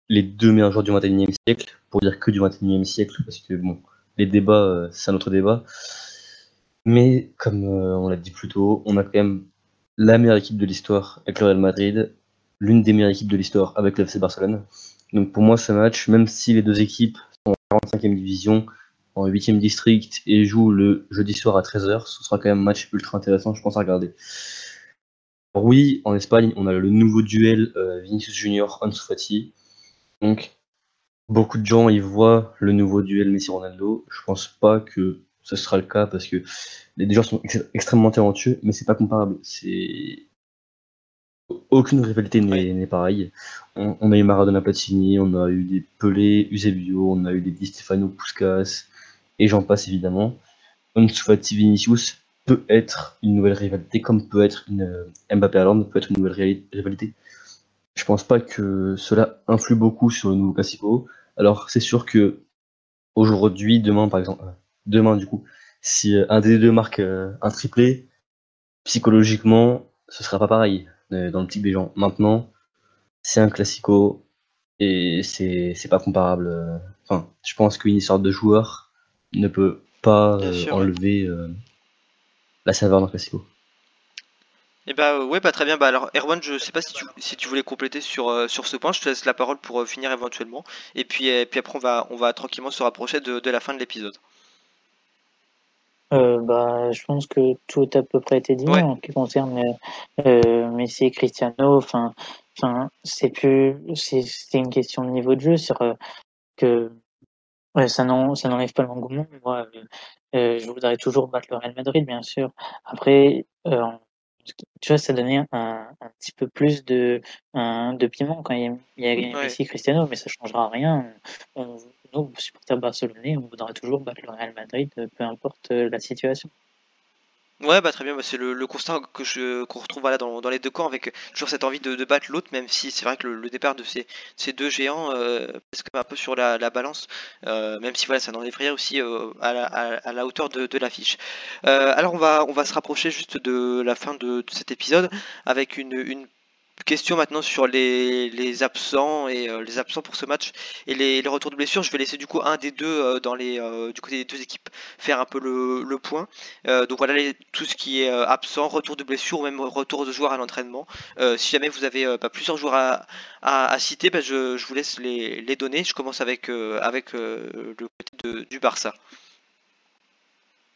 les deux meilleurs joueurs du 21e siècle, pour dire que du 21e siècle, parce que bon, les débats, c'est un autre débat. Mais comme on l'a dit plus tôt, on a quand même la meilleure équipe de l'histoire avec le Real Madrid, l'une des meilleures équipes de l'histoire avec le FC Barcelone. Donc pour moi, ce match, même si les deux équipes sont en 45e division, en 8e district et jouent le jeudi soir à 13h, ce sera quand même un match ultra intéressant, je pense, à regarder. oui, en Espagne, on a le nouveau duel euh, Vinicius Junior Ansu Fati. Donc beaucoup de gens y voient le nouveau duel Messi-Ronaldo. Je pense pas que ce sera le cas parce que les deux joueurs sont extrêmement talentueux, mais c'est pas comparable. C'est aucune rivalité n'est pareille. On, a eu Maradona Platini, on a eu des Pelé, Eusebio, on a eu des Di Stefano, Puskas, et j'en passe évidemment. Fati Vinicius peut être une nouvelle rivalité, comme peut être une Mbappé Haaland peut être une nouvelle rivalité. Je pense pas que cela influe beaucoup sur le nouveau Classico. Alors c'est sûr que aujourd'hui, demain par exemple, demain du coup, si euh, un des deux marque un triplé, psychologiquement, ce sera pas pareil dans le type des gens. Maintenant, c'est un classico et c'est pas comparable. Enfin, je pense qu'une histoire de joueur ne peut pas euh, enlever euh, la saveur d'un classico. Et eh bah ouais bah très bien bah alors Erwan je sais pas si tu, si tu voulais compléter sur, euh, sur ce point je te laisse la parole pour finir éventuellement et puis, et puis après on va, on va tranquillement se rapprocher de, de la fin de l'épisode. Bah, je pense que tout a à peu près été dit en ce qui concerne Messi et Cristiano. Enfin, enfin, c'est plus, c'est une question de niveau de jeu sur que Ouais, ça n'enlève pas l'engouement. Moi, euh, euh, je voudrais toujours battre le Real Madrid, bien sûr. Après, euh, tu vois, ça donnait un, un petit peu plus de, un, de piment quand il y a, il y a Messi Cristiano, mais ça changera rien. On, nous, supporters barcelonais, on voudra toujours battre le Real Madrid, peu importe la situation. Ouais, bah très bien, bah, c'est le, constat que je qu'on retrouve dans, dans les deux camps avec toujours cette envie de, battre l'autre, même si c'est vrai que le, départ de ces, ces deux géants euh, est un peu sur la, la balance, euh, même si voilà, ça n'enlève rien aussi euh, à, la, hauteur de, de l'affiche. Euh, alors on va, on va se rapprocher juste de la fin de, de cet épisode avec une, une question maintenant sur les, les absents et euh, les absents pour ce match et les, les, retours de blessure. Je vais laisser du coup un des deux euh, dans les euh, du côté des deux équipes faire un peu le, point. donc voilà tout ce qui est absent, retour de blessure ou même retour de joueurs à l'entraînement. si jamais vous avez pas plusieurs joueurs à, à, citer, ben je, je, vous laisse les, les donner. Je commence avec avec le côté de, du Barça.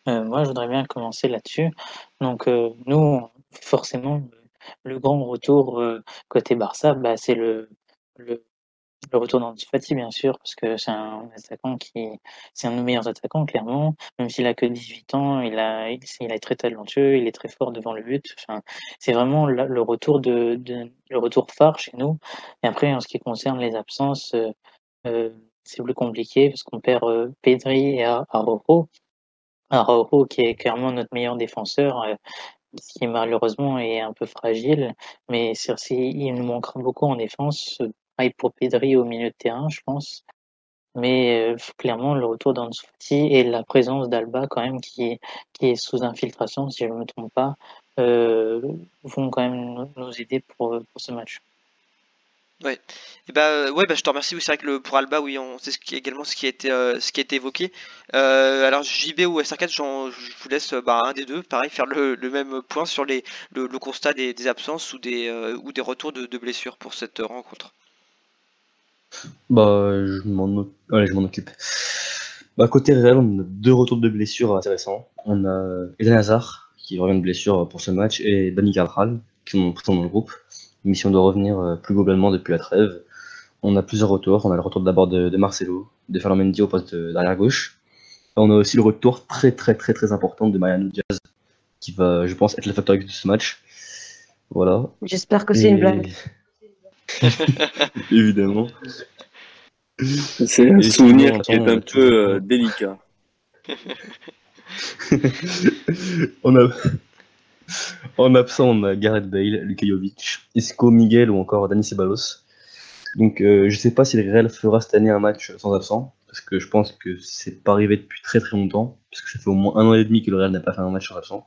moi, je voudrais bien commencer là-dessus. Donc, nous, forcément, le grand retour euh, côté Barça, bah, c'est le, le, retour d'Ansu bien sûr, parce que c'est un attaquant qui c'est un de nos meilleurs attaquants, clairement. Même s'il a que 18 ans, il a, il, est très talentueux, il est très fort devant le but. Enfin, c'est vraiment le, retour de, de, le retour phare chez nous. Et après, en ce qui concerne les absences, euh, euh c'est plus compliqué parce qu'on perd Pedri et Araujo. Qui est clairement notre meilleur défenseur, qui malheureusement est un peu fragile, mais il nous manquera beaucoup en défense. Pareil pour Pedri au milieu de terrain, je pense. Mais euh, clairement, le retour d'Ansu et la présence d'Alba, quand même, qui qui est sous infiltration, si je ne me trompe pas, euh, vont quand même nous aider pour, pour ce match. Ouais. Et bah euh, ouais bah je te remercie oui c'est vrai que le, pour Alba oui on c'est également ce qui a été euh, ce qui a été évoqué. Euh, alors JB ou SR4 je vous laisse bah, un des deux pareil faire le, même point sur les le, constat des, absences ou des ou des retours de, blessures pour cette rencontre. Bah je m'en occupe. Bah côté Real on a deux retours de blessures intéressants. On a Eden Hazard qui revient de blessure pour ce match et Dani Carvajal qui sont dans le groupe mission de revenir euh, plus globalement depuis la trêve. On a plusieurs retours. On a le retour d'abord de, de, Marcelo, de Fernand Mendy au poste d'arrière gauche. On a aussi le retour très très très très important de Mariano Diaz, qui va, je pense, être le facteur de ce match. Voilà. J'espère que c'est une blague. Évidemment. C'est un souvenir qui est un peu euh, délicat. on a en absent, on a Gareth Bale, Luka Jovic, Isco, Miguel ou encore Dani Ceballos. Donc euh, je sais pas si le Real fera cette année un match sans absent, parce que je pense que c'est pas arrivé depuis très très longtemps, parce que ça fait au moins un an et demi que le Real n'a pas fait un match sans absent.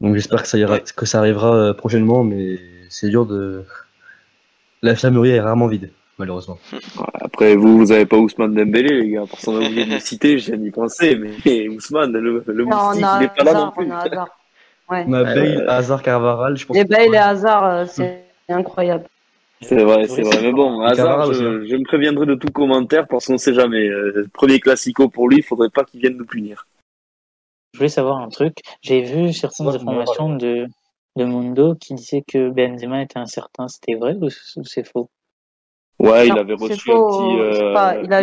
Donc j'espère que ça arrivera euh, prochainement, mais c'est dur de La est rarement vide, malheureusement. Après, vous, vous avez pas Ousmane Dembélé, les gars. Pour s'en oublier de le citer, j'ai d'y penser. Mais Ousmane, le, le Non, on moustique, il est pas là non plus. on a Hazard. Ouais. On a Bale, Hazard, Carvaral, je pense. Et Bale et Hazard, euh, c'est incroyable. C'est vrai, c'est vrai. Mais bon, Hazard, je, aussi, je me préviendrai de tout commentaire parce qu'on sait jamais. Euh, premier classico pour lui, il faudrait pas qu'il vienne nous punir. Je voulais savoir un truc. J'ai vu certaines Ouais, informations de, de Mundo qui disaient que Benzema était incertain. C'était vrai ou c'est faux? Ouais, il avait reçu un petit. euh, pas- il a...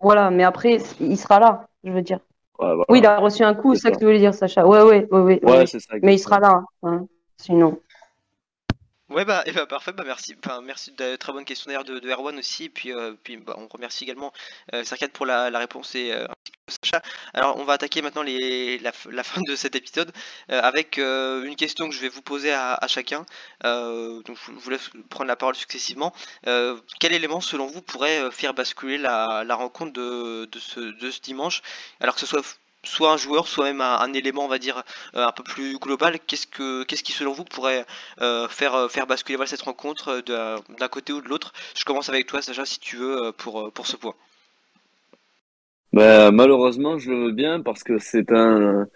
Voilà, mais après, il sera là, je veux dire. ouais, voilà. Oui, il a reçu un coup, C'est ça que tu voulais dire, Sacha. Ouais, ouais, ouais, ouais. Ouais, ça. Mais il sera là, hein, sinon. Ouais bah, et bah, parfait bah merci enfin, merci de très bonne question d'ailleurs de, Erwan aussi et puis euh, puis bah, on remercie également euh, pour la, la réponse et euh, ainsi que Sacha. Alors on va attaquer maintenant les, la, la fin de cet épisode euh, avec euh, une question que je vais vous poser à, à chacun. Euh, donc je vous laisse prendre la parole successivement. Quel élément selon vous pourrait faire basculer la, la rencontre de, de, ce, de ce dimanche? Alors que ce soit soit un joueur, soit même un, élément, on va dire, euh, un peu plus global. Qu'est-ce que, qu'est-ce qui, selon vous, pourrait euh, faire, euh, faire basculer cette rencontre d'un côté ou de l'autre? Je commence avec toi, Sacha, si tu veux, pour, pour ce point. Bah, malheureusement, je le veux bien parce que c'est un,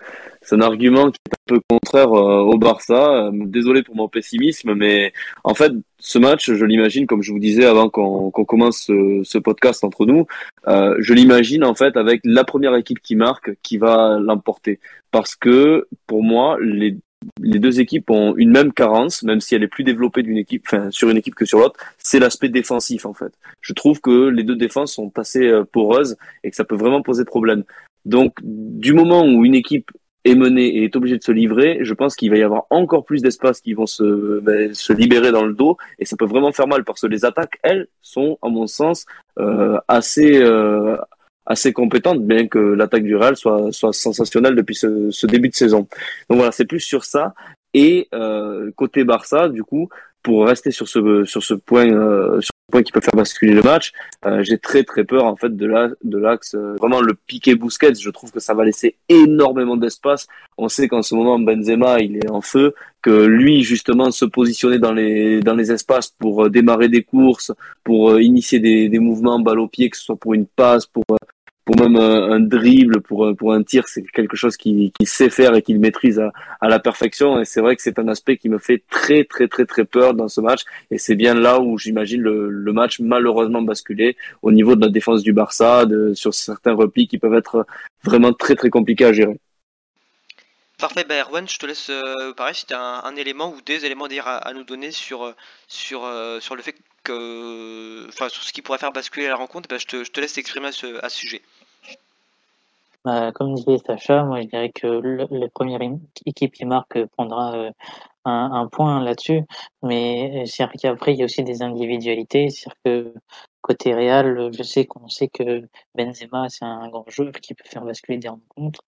c'est un argument qui est un peu contraire euh, au Barça. Euh, Désolé pour mon pessimisme, mais en fait, ce match, je l'imagine, comme je vous disais avant qu'on commence ce, ce podcast entre nous, euh, je l'imagine en fait avec la première équipe qui marque qui va l'emporter. Parce que pour moi, les, les deux équipes ont une même carence, même si elle est plus développée d'une équipe, enfin sur une équipe que sur l'autre, c'est l'aspect défensif en fait. Je trouve que les deux défenses sont assez euh, poreuses et que ça peut vraiment poser problème. Donc, du moment où une équipe est menée et est obligée de se livrer, je pense qu'il va y avoir encore plus d'espace qui vont se, ben, se libérer dans le dos et ça peut vraiment faire mal parce que les attaques, elles, sont, à mon sens, euh, assez, euh, assez compétentes, bien que l'attaque du Real soit, soit sensationnelle depuis ce, ce début de saison. Donc voilà, c'est plus sur ça. Et euh, côté Barça, du coup, pour rester sur ce sur ce point euh, sur point qui peut faire basculer le match, euh, j'ai très très peur en fait de la de l'axe euh, vraiment le piqué Busquets. Je trouve que ça va laisser énormément d'espace. On sait qu'en ce moment Benzema il est en feu, que lui justement se positionner dans les dans les espaces pour euh, démarrer des courses, pour initier des des mouvements balle au pied, que ce soit pour une passe, pour pour même un, dribble, pour un- pour un tir, c'est quelque chose qu'il sait faire et qu'il maîtrise à, à la perfection. Et c'est vrai que c'est un aspect qui me fait très très très très peur dans ce match. Et c'est bien là où j'imagine le, le match malheureusement basculer au niveau de la défense du Barça, de, sur certains replis qui peuvent être vraiment très très compliqués à gérer. Parfait, bah Erwan, je te laisse euh, pareil si tu as un, élément ou des éléments à, nous donner sur, euh, euh, le fait que. Ce qui pourrait faire basculer la rencontre, bah, je, te, laisse t'exprimer à ce, sujet. Bah, comme disait Sacha, moi je dirais que la première équipe qui marque prendra un, point là-dessus, mais c'est vrai qu'après il y a aussi des individualités, c'est-à-dire que côté Real, je sais qu'on sait que Benzema c'est un grand joueur qui peut faire basculer des rencontres,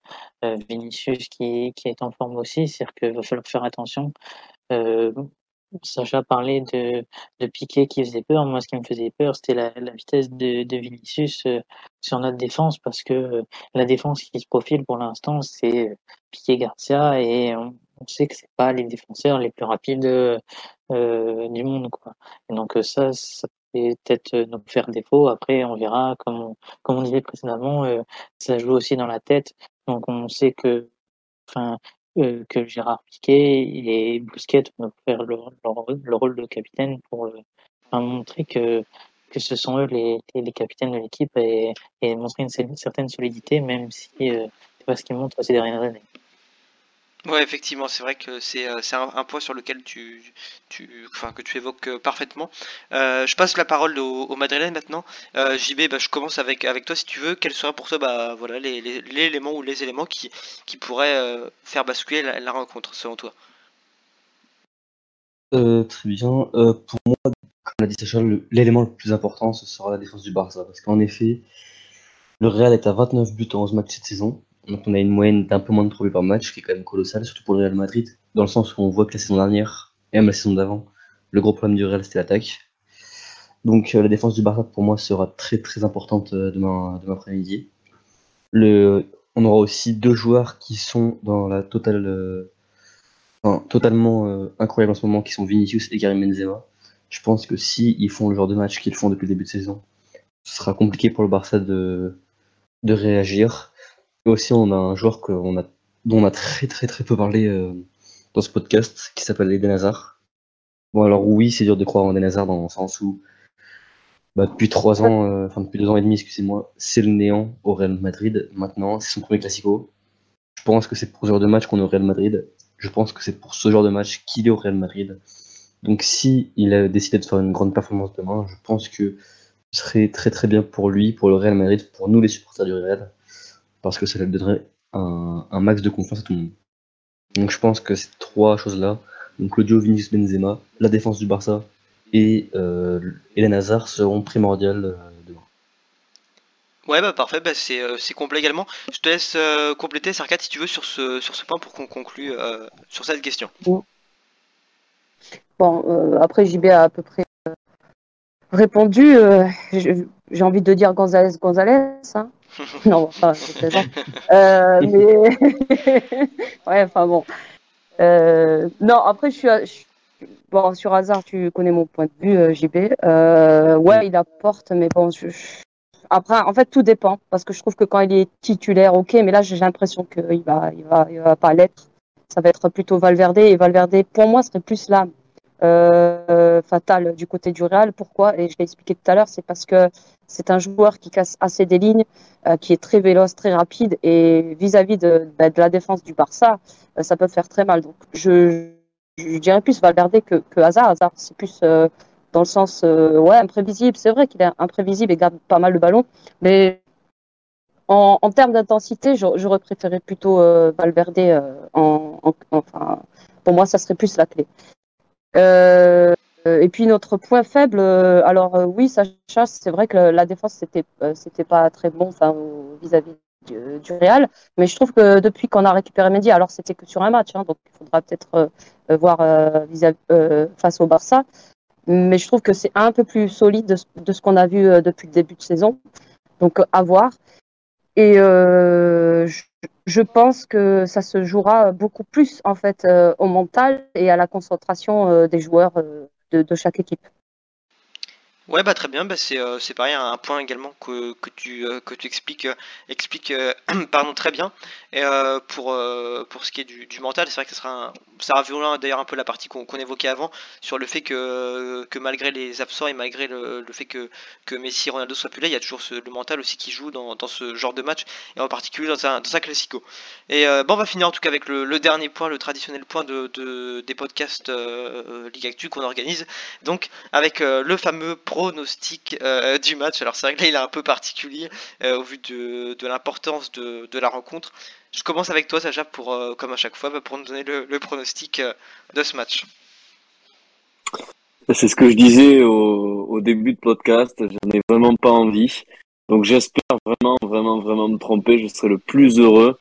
euh, Vinicius qui, qui est en forme aussi, c'est-à-dire qu'il va falloir faire attention. Euh, Sacha parlait de, de Piqué qui faisait peur. Moi, ce qui me faisait peur, c'était la, la vitesse de, de Vinicius euh, sur notre défense parce que euh, la défense qui se profile pour l'instant, c'est euh, Piqué Garcia et on, sait que c'est pas les défenseurs les plus rapides euh, du monde, quoi. Et donc euh, ça, ça peut peut-être euh, nous faire défaut. Après, on verra, comme on, disait précédemment, euh, ça joue aussi dans la tête. Donc on sait que, enfin, euh, que Gérard Piquet et Busquets vont faire leur, leur, le rôle de capitaine pour montrer que que ce sont eux les, les, les capitaines de l'équipe et, et montrer une, certaine solidité, même si c'est pas ce qu'ils montrent ces dernières années. Ouais, effectivement, c'est vrai que c'est euh, c'est un, un point sur lequel tu, tu, enfin, que tu évoques euh, parfaitement. Euh, je passe la parole au, au Madrilène maintenant. JB, bah, je commence avec, avec toi si tu veux. Quels seraient pour toi bah, voilà, éléments ou les éléments qui, qui pourraient faire basculer la, rencontre selon toi? Très bien. Pour moi, comme l'a dit Sacha, le- l'élément le plus important, ce sera la défense du Barça. Parce qu'en effet, le Real est à 29 buts en 11 matchs cette saison. Donc on a une moyenne d'un peu moins de 3 buts par match, qui est quand même colossale, surtout pour le Real Madrid. Dans le sens où on voit que la saison dernière, et même la saison d'avant, le gros problème du Real, c'était l'attaque. Donc euh, la défense du Barça, pour moi, sera très très importante euh, demain, demain après-midi. On aura aussi deux joueurs qui sont dans la totale... euh, totalement euh, incroyable en ce moment, qui sont Vinicius et Karim Benzema. Je pense que si ils font le genre de match qu'ils font depuis le début de saison, ce sera compliqué pour le Barça de réagir. Aussi, on a un joueur a, dont on a très très très peu parlé euh, dans ce podcast, qui s'appelle Eden Hazard. Bon, alors oui, c'est dur de croire en Eden Hazard dans le sens où bah, depuis trois ans, euh, depuis deux ans et demi, excusez-moi, c'est le néant au Real Madrid. Maintenant, c'est son premier classico. Je pense que c'est pour ce genre de match qu'on est au Real Madrid. Je pense que c'est pour ce genre de match qu'il est au Real Madrid. Donc si il a décidé de faire une grande performance demain, je pense que ce serait très très bien pour lui, pour le Real Madrid, pour nous les supporters du Real, parce que ça lui donnerait un, un max de confiance à tout le monde. Donc je pense que ces trois choses-là, donc Claudio Vinicius Benzema, la défense du Barça et euh, Hazard seront primordiales euh, demain. Ouais, bah parfait, bah, c'est euh, c'est complet également. Je te laisse euh, compléter, Sarkat, si tu veux, sur ce, sur ce point pour qu'on conclue euh, sur cette question. Bon, euh, après, JB a à peu près euh, répondu. euh, J'ai envie de dire González, González. Hein non, enfin. Euh, mais ouais, enfin bon. Euh, non, après, je suis, à- je suis- bon sur hasard. Tu connais mon point de vue, euh, JB. Euh, ouais, il apporte, mais bon, je- je- après, en fait, tout dépend parce que je trouve que quand il est titulaire, ok, mais là, j'ai l'impression qu'il va, il va, il va pas l'être. Ça va être plutôt Valverde et Valverde, pour moi, serait plus l'âme euh, fatale du côté du Real. Pourquoi? Et je l'ai expliqué tout à l'heure, c'est parce que c'est un joueur qui casse assez des lignes, euh, qui est très véloce, très rapide, et vis-à-vis de, bah, la défense du Barça, euh, ça peut faire très mal. Donc, je, dirais plus Valverde que, Hazard. Hazard, c'est plus euh, dans le sens, ouais, imprévisible. C'est vrai qu'il est imprévisible et garde pas mal le ballon, mais en, termes d'intensité, j'aurais préféré plutôt Valverde. pour moi, ça serait plus la clé. Euh, et puis notre point faible, euh, alors euh, oui, Sacha, c'est vrai que la défense c'était euh, c'était pas très bon, vis-à-vis du, du Real, mais je trouve que depuis qu'on a récupéré Mendy, alors c'était que sur un match, hein, donc il faudra peut-être voir vis-à-vis- euh, face au Barça, mais je trouve que c'est un peu plus solide de, ce- qu'on a vu depuis le début de saison, donc à voir. Et euh, je, je pense que ça se jouera beaucoup plus en fait euh, au mental et à la concentration euh, des joueurs euh, de, de chaque équipe. Ouais, bah très bien, bah, c'est euh, c'est pareil, un point également que, que tu, euh, que tu expliques, euh, euh, pardon, très bien. Et euh, pour, pour ce qui est du, du mental, c'est vrai que ça sera un, rejoint d'ailleurs un peu la partie qu'on qu'on évoquait avant sur le fait que, que malgré les absents et malgré le, fait que, que Messi et Ronaldo soient plus là, il y a toujours le mental aussi qui joue dans, dans ce genre de match et en particulier dans un, dans un classico. Et bon, on va finir en tout cas avec le, dernier point, le traditionnel point de, de- des podcasts Ligue Actu qu'on organise. Donc avec le fameux pronostic euh, du match. Alors c'est vrai que là il est un peu particulier euh, au vu de, l'importance de, la rencontre. Je commence avec toi Sacha pour, euh, comme à chaque fois, bah, pour nous donner le, pronostic de ce match. C'est ce que je disais au, début de podcast, j'en ai vraiment pas envie. Donc j'espère vraiment, vraiment, vraiment me tromper, je serai le plus heureux.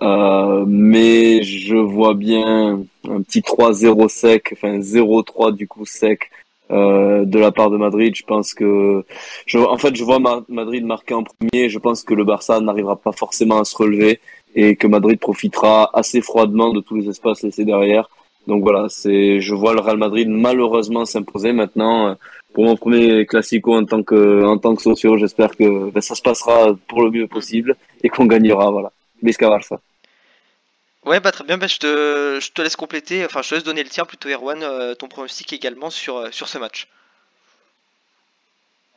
Mais je vois bien un petit 3-0 sec, enfin 0-3 du coup sec euh, de la part de Madrid. Je pense que, je, en fait, je vois Ma- Madrid marquer en premier. Je pense que le Barça n'arrivera pas forcément à se relever et que Madrid profitera assez froidement de tous les espaces laissés derrière. Donc voilà, c'est, je vois le Real Madrid malheureusement s'imposer maintenant. euh, Pour mon premier classico en tant que, en tant que socio, j'espère que ben, ça se passera pour le mieux possible et qu'on gagnera. Voilà. Visca Barça. Ouais, bah très bien, bah, je, te, je te laisse compléter, enfin je te laisse donner le tien plutôt Erwan, euh, ton pronostic également sur, euh, sur ce match.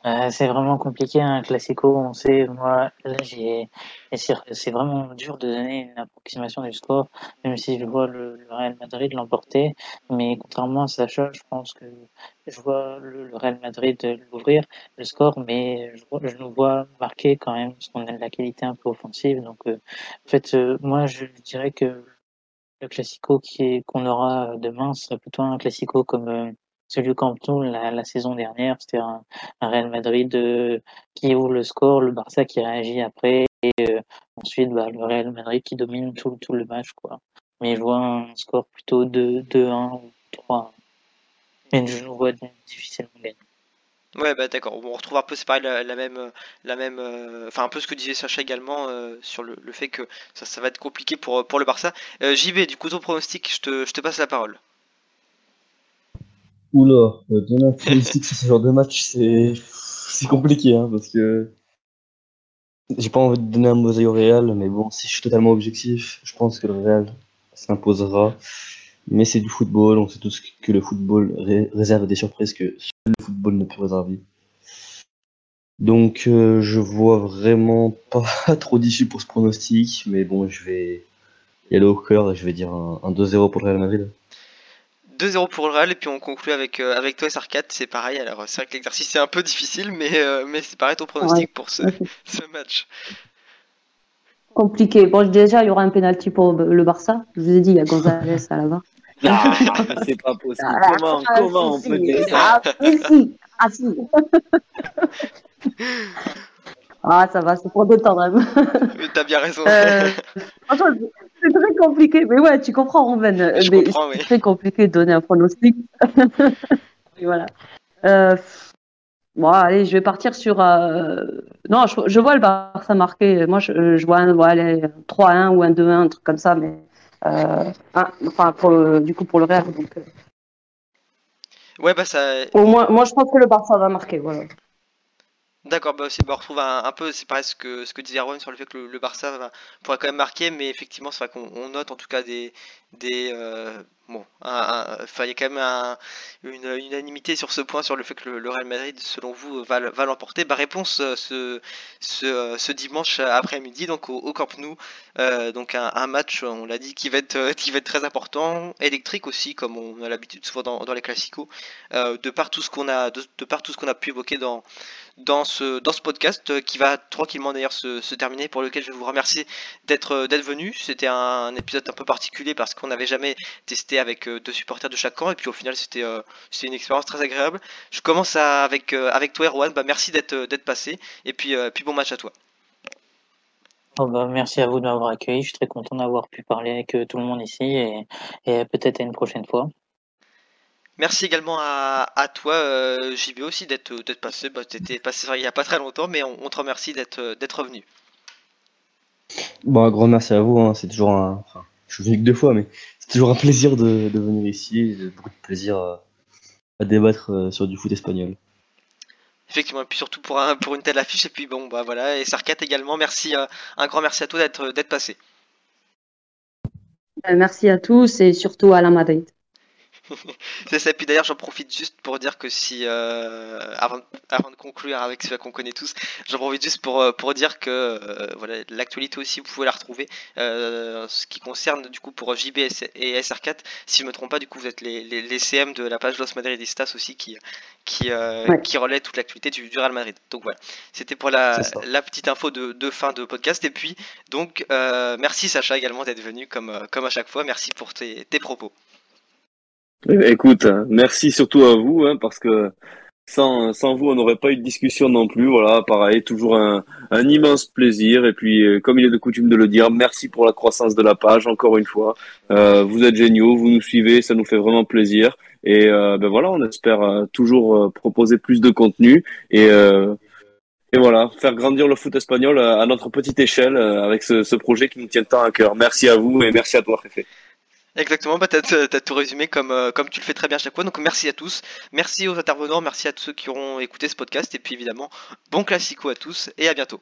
Euh, c'est vraiment compliqué un classico, on sait, moi, là j'ai, c'est vraiment dur de donner une approximation du score, même si je vois le, Real Madrid l'emporter, mais contrairement à Sacha, je pense que je vois le, Real Madrid l'ouvrir, le score, mais je, je nous vois marquer quand même, parce qu'on a de la qualité un peu offensive, donc euh, en fait, euh, moi je dirais que le classico qui est qu'on aura demain serait plutôt un classico comme euh, celui au Camp Nou la, la saison dernière, c'était un, Real Madrid euh, qui ouvre le score, le Barça qui réagit après, et euh, ensuite bah, le Real Madrid qui domine tout, tout le match. quoi. Mais je vois un score plutôt de 2-1 ou 3 Mais je le vois difficilement gagner. Ouais, bah d'accord, on retrouve un peu, c'est pareil, la, la même, la même, euh, enfin un peu ce que disait Sacha également sur le, le fait que ça, ça va être compliqué pour, pour le Barça. Euh, JB, du coup ton pronostic, je te, je te passe la parole. Oula, donner un pronostic sur ce genre de match, c'est compliqué, hein, parce que j'ai pas envie de donner un mosaïque au Real, mais bon, si je suis totalement objectif, je pense que le Real s'imposera. Mais c'est du football, on sait tous que le football ré- réserve des surprises que le football ne peut réserver. Donc euh, je vois vraiment pas trop d'issue pour ce pronostic, mais bon, je vais y aller au cœur et je vais dire un, un 2-0 pour le Real Madrid. 2-0 pour le Real et puis on conclut avec, euh, avec toi SR4, c'est pareil, alors c'est vrai que l'exercice est un peu difficile mais, euh, mais c'est pareil ton pronostic pour ce, ce match. Compliqué. Bon, déjà, il y aura un penalty pour le Barça. Je vous ai dit, il y a González à la barre. Non, mais c'est pas possible. Comment, Ah, comment on peut si. dire ça Ah, si. Ah, si. Ah, ça va, c'est pour détendre. Mais T'as bien raison. Euh, franchement, compliqué. Mais ouais, tu comprends, Romain. Je mais comprends, c'est oui. très compliqué de donner un pronostic. Et voilà. Euh, bon, allez, je vais partir sur. euh, Non, je, je vois le Barça marquer. Moi, je, je vois un, ouais, allez, 3-1 ou un 2-1, un truc comme ça. Mais. euh, un- enfin, pour le- du coup, pour le Real. Donc, Ouais bah ça... au moins, moi, je pense que le Barça va marquer. Voilà. D'accord, bah, bah, on retrouve un, peu, c'est pareil ce que, ce que disait Erwan sur le fait que le, Barça pourrait quand même marquer, mais effectivement, c'est vrai qu'on on note en tout cas des. des euh, bon, il y a quand même un- une unanimité sur ce point, sur le fait que le, Real Madrid, selon vous, va, va l'emporter. Bah, réponse euh, ce, ce, euh, ce dimanche après-midi, donc au, Camp Nou. Donc un, match, on l'a dit, qui va, être, qui va être très important, électrique aussi, comme on a l'habitude souvent dans, les classicos, de par tout ce qu'on a, de par tout ce qu'on a pu évoquer dans dans ce, dans ce podcast euh, qui va tranquillement d'ailleurs se, se terminer pour lequel je vous remercier d'être euh, venu. C'était un, épisode un peu particulier parce qu'on n'avait jamais testé avec euh, deux supporters de chaque camp et puis au final c'était euh, une expérience très agréable. Je commence à- avec, avec toi Erwan, bah, merci d'être passé et puis, puis bon match à toi. Oh bah, merci à vous de m'avoir accueilli. Je suis très content d'avoir pu parler avec tout le monde ici et, et peut-être à une prochaine fois. Merci également à, à toi euh, JB aussi d'être d'être passé. Bah, T'étais passé il y a pas très longtemps mais on, on te remercie d'être euh, d'être revenu. Bon, un grand merci à vous, hein, c'est toujours un. Enfin, je suis venu que deux fois, mais c'est toujours un plaisir de, de venir ici, j'ai beaucoup de plaisir à, à débattre euh, sur du foot espagnol. Effectivement, et puis surtout pour, un, pour une telle affiche, et puis bon, bah voilà, et Sarkat également, merci, euh, un grand merci à toi d'être d'être passé. Euh, merci à tous et surtout à la Madrid. C'est ça, et puis d'ailleurs, j'en profite juste pour dire que si, euh, avant, avant de conclure avec ceux qu'on connaît tous, j'en profite juste pour, euh, pour dire que euh, voilà, l'actualité aussi, vous pouvez la retrouver. Euh, ce qui concerne du coup pour JB et SR4, si je me trompe pas, du coup, vous êtes les, les, les CM de la page Los Madridistas aussi qui, qui, Ouais. qui relaie toute l'actualité du, du Real Madrid. Donc voilà, c'était pour la, la petite info de, de fin de podcast. Et puis, donc, merci Sacha également d'être venu comme, comme à chaque fois. Merci pour tes, tes propos. Écoute, merci surtout à vous, hein, parce que sans, sans vous, on n'aurait pas eu de discussion non plus. Voilà, pareil, toujours un, immense plaisir. Et puis, euh, comme il est de coutume de le dire, merci pour la croissance de la page, encore une fois. Euh, vous êtes géniaux, vous nous suivez, ça nous fait vraiment plaisir. Et euh, ben voilà, on espère toujours proposer plus de contenu et, et voilà, faire grandir le foot espagnol à notre petite échelle avec ce, ce projet qui nous tient tant à cœur. Merci à vous et merci à toi, Féfé. Exactement, bah t'as, t'as tout résumé comme, euh, comme tu le fais très bien à chaque fois. Donc merci à tous, merci aux intervenants, merci à tous ceux qui auront écouté ce podcast. Et puis évidemment, bon classico à tous et à bientôt.